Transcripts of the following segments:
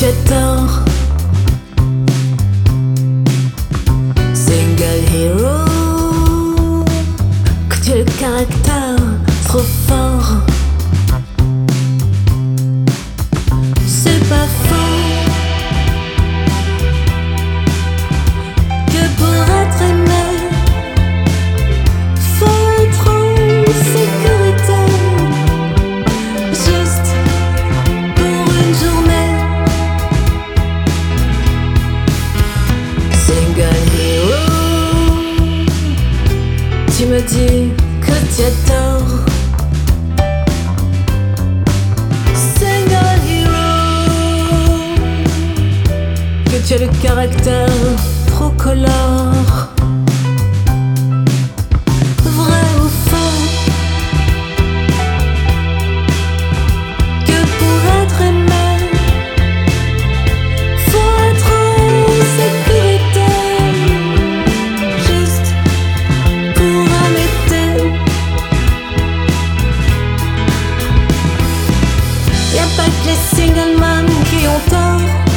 tu as tort. Single hero, que tu as le caractère trop fort. Me dis que tu adores. Single hero, que tu as le caractère trop colore. Pas que les single moms qui ont tort.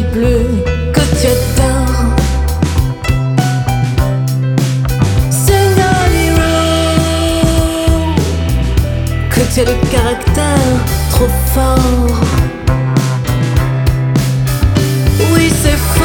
il que tu dors. Que tu as le caractère trop fort. Oui, c'est fou.